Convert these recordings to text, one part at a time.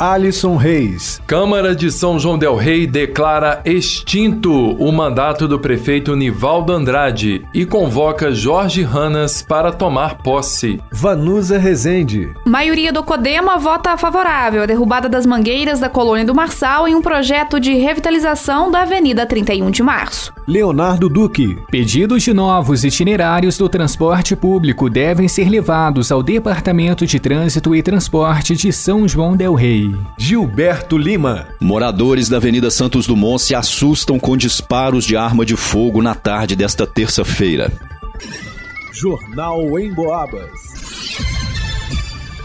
Alisson Reis. Câmara de São João Del Rei declara extinto o mandato do prefeito Nivaldo Andrade e convoca Jorge Ranas para tomar posse. Vanusa Rezende. Maioria do Codema vota favorável à derrubada das mangueiras da colônia do Marçal em um projeto de revitalização da Avenida 31 de Março. Leonardo Duque. Pedidos de novos itinerários do transporte público devem ser levados ao Departamento de Trânsito e Transporte de São João Del Rei. Gilberto Lima. Moradores da Avenida Santos Dumont se assustam com disparos de arma de fogo na tarde desta terça-feira. Jornal em Boabas.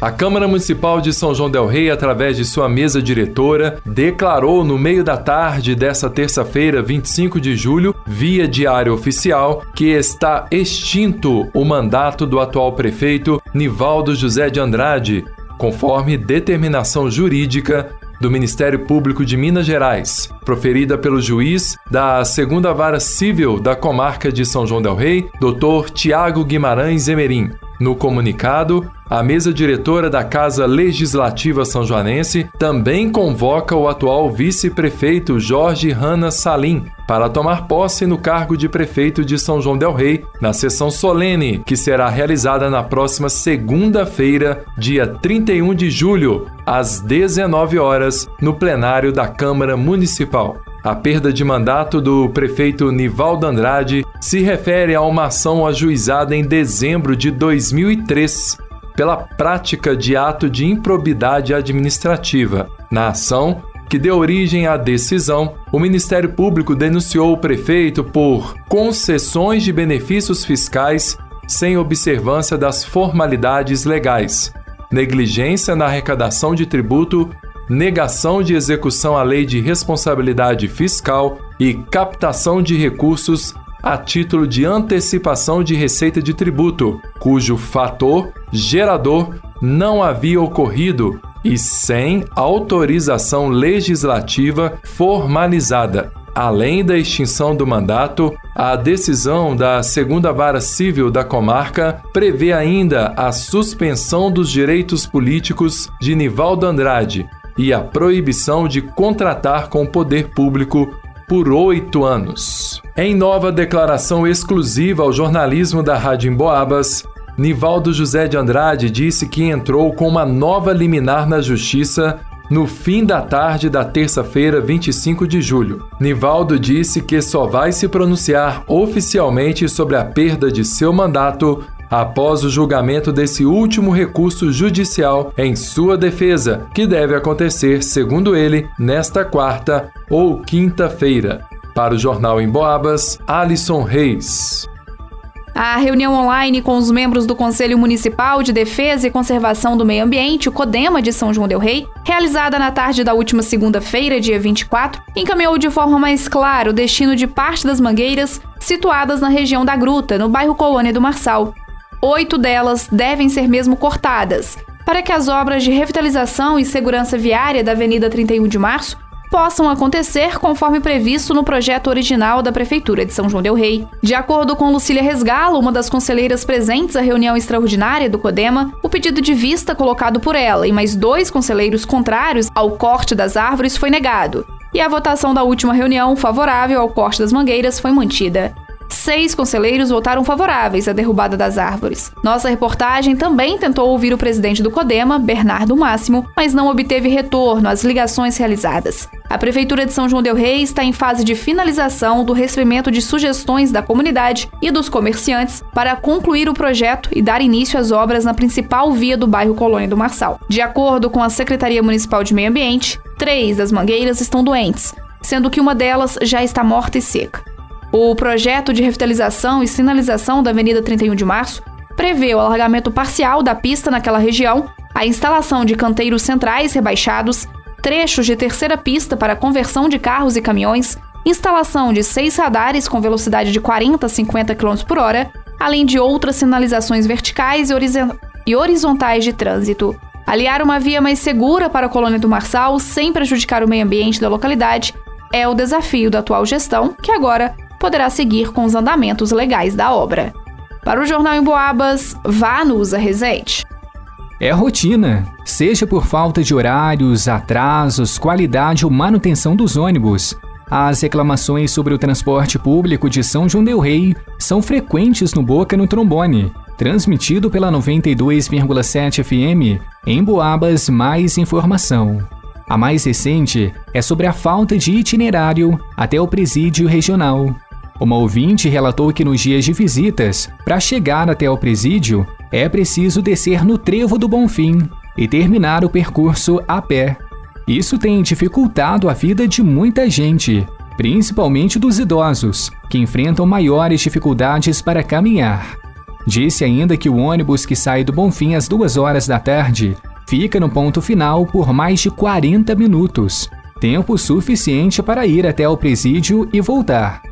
A Câmara Municipal de São João Del Rei, através de sua mesa diretora, declarou no meio da tarde desta terça-feira, 25 de julho, via diário oficial, que está extinto o mandato do atual prefeito Nivaldo José de Andrade, conforme determinação jurídica do Ministério Público de Minas Gerais, proferida pelo juiz da Segunda Vara Civil da Comarca de São João del Rei, Dr. Tiago Guimarães Emerim. No comunicado, a mesa diretora da Casa Legislativa São Joanense também convoca o atual vice-prefeito Jorge Rana Salim para tomar posse no cargo de prefeito de São João del Rei na sessão solene que será realizada na próxima segunda-feira, dia 31 de julho, às 19 horas, no plenário da Câmara Municipal. A perda de mandato do prefeito Nivaldo Andrade se refere a uma ação ajuizada em dezembro de 2003 pela prática de ato de improbidade administrativa. Na ação, que deu origem à decisão, o Ministério Público denunciou o prefeito por concessões de benefícios fiscais sem observância das formalidades legais, negligência na arrecadação de tributo negação de execução à lei de responsabilidade fiscal e captação de recursos a título de antecipação de receita de tributo, cujo fator gerador não havia ocorrido e sem autorização legislativa formalizada. Além da extinção do mandato, a decisão da Segunda Vara Civil da comarca prevê ainda a suspensão dos direitos políticos de Nivaldo Andrade, e a proibição de contratar com o poder público por oito anos. Em nova declaração exclusiva ao jornalismo da Rádio Emboabas, Nivaldo José de Andrade disse que entrou com uma nova liminar na Justiça no fim da tarde da terça-feira, 25 de julho. Nivaldo disse que só vai se pronunciar oficialmente sobre a perda de seu mandato após o julgamento desse último recurso judicial em sua defesa, que deve acontecer, segundo ele, nesta quarta ou quinta-feira. Para o Jornal em Boabas, Alisson Reis. A reunião online com os membros do Conselho Municipal de Defesa e Conservação do Meio Ambiente, o CODEMA de São João Del Rei, realizada na tarde da última segunda-feira, dia 24, encaminhou de forma mais clara o destino de parte das mangueiras situadas na região da Gruta, no bairro Colônia do Marçal. Oito delas devem ser mesmo cortadas, para que as obras de revitalização e segurança viária da Avenida 31 de Março possam acontecer conforme previsto no projeto original da Prefeitura de São João Del Rei. De acordo com Lucília Resgalo, uma das conselheiras presentes à reunião extraordinária do CODEMA, o pedido de vista colocado por ela e mais dois conselheiros contrários ao corte das árvores foi negado, e a votação da última reunião favorável ao corte das mangueiras foi mantida. Seis conselheiros votaram favoráveis à derrubada das árvores. Nossa reportagem também tentou ouvir o presidente do CODEMA, Bernardo Máximo, mas não obteve retorno às ligações realizadas. A Prefeitura de São João Del Rei está em fase de finalização do recebimento de sugestões da comunidade e dos comerciantes para concluir o projeto e dar início às obras na principal via do bairro Colônia do Marçal. De acordo com a Secretaria Municipal de Meio Ambiente, três das mangueiras estão doentes, sendo que uma delas já está morta e seca. O projeto de revitalização e sinalização da Avenida 31 de Março prevê o alargamento parcial da pista naquela região, a instalação de canteiros centrais rebaixados, trechos de terceira pista para conversão de carros e caminhões, instalação de seis radares com velocidade de 40 a 50 km por hora, além de outras sinalizações verticais e horizontais de trânsito. Aliar uma via mais segura para a colônia do Marçal sem prejudicar o meio ambiente da localidade é o desafio da atual gestão, que agora poderá seguir com os andamentos legais da obra. Para o Jornal em Boabas, vá no Usa Resete. É rotina, seja por falta de horários, atrasos, qualidade ou manutenção dos ônibus. As reclamações sobre o transporte público de São João del Rei são frequentes no Boca no Trombone, transmitido pela 92,7 FM. Em Boabas, mais informação. A mais recente é sobre a falta de itinerário até o presídio regional. Uma ouvinte relatou que nos dias de visitas, para chegar até o presídio, é preciso descer no Trevo do Bonfim e terminar o percurso a pé. Isso tem dificultado a vida de muita gente, principalmente dos idosos, que enfrentam maiores dificuldades para caminhar. Disse ainda que o ônibus que sai do Bonfim às duas horas da tarde fica no ponto final por mais de 40 minutos, tempo suficiente para ir até o presídio e voltar.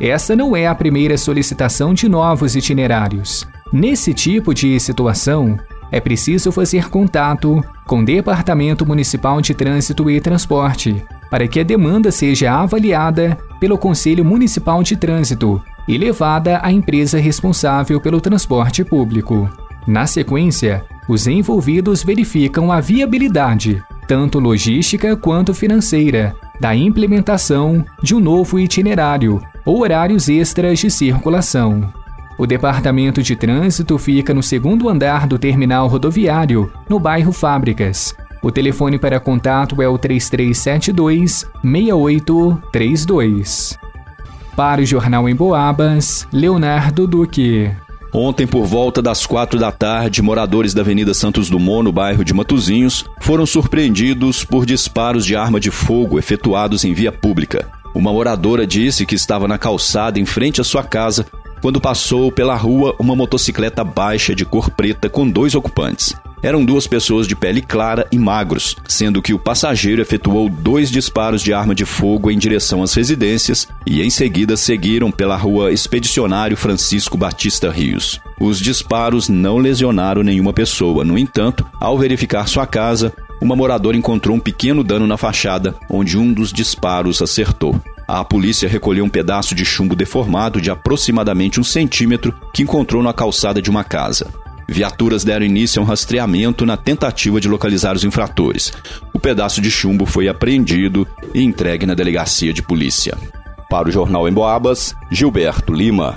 Essa não é a primeira solicitação de novos itinerários. Nesse tipo de situação, é preciso fazer contato com o Departamento Municipal de Trânsito e Transporte para que a demanda seja avaliada pelo Conselho Municipal de Trânsito e levada à empresa responsável pelo transporte público. Na sequência, os envolvidos verificam a viabilidade, tanto logística quanto financeira, da implementação de um novo itinerário ou horários extras de circulação. O departamento de trânsito fica no segundo andar do terminal rodoviário, no bairro Fábricas. O telefone para contato é o 3372 6832. Para o Jornal em Boabas, Leonardo Duque. Ontem, por volta das quatro da tarde, moradores da Avenida Santos Dumont, no bairro de Matozinhos, foram surpreendidos por disparos de arma de fogo efetuados em via pública. Uma moradora disse que estava na calçada em frente à sua casa quando passou pela rua uma motocicleta baixa de cor preta com dois ocupantes. Eram duas pessoas de pele clara e magros, sendo que o passageiro efetuou dois disparos de arma de fogo em direção às residências e em seguida seguiram pela rua Expedicionário Francisco Batista Rios. Os disparos não lesionaram nenhuma pessoa, no entanto, ao verificar sua casa, uma moradora encontrou um pequeno dano na fachada, onde um dos disparos acertou. A polícia recolheu um pedaço de chumbo deformado de aproximadamente um centímetro que encontrou na calçada de uma casa. Viaturas deram início a um rastreamento na tentativa de localizar os infratores. O pedaço de chumbo foi apreendido e entregue na delegacia de polícia. Para o Jornal em Boabas, Gilberto Lima.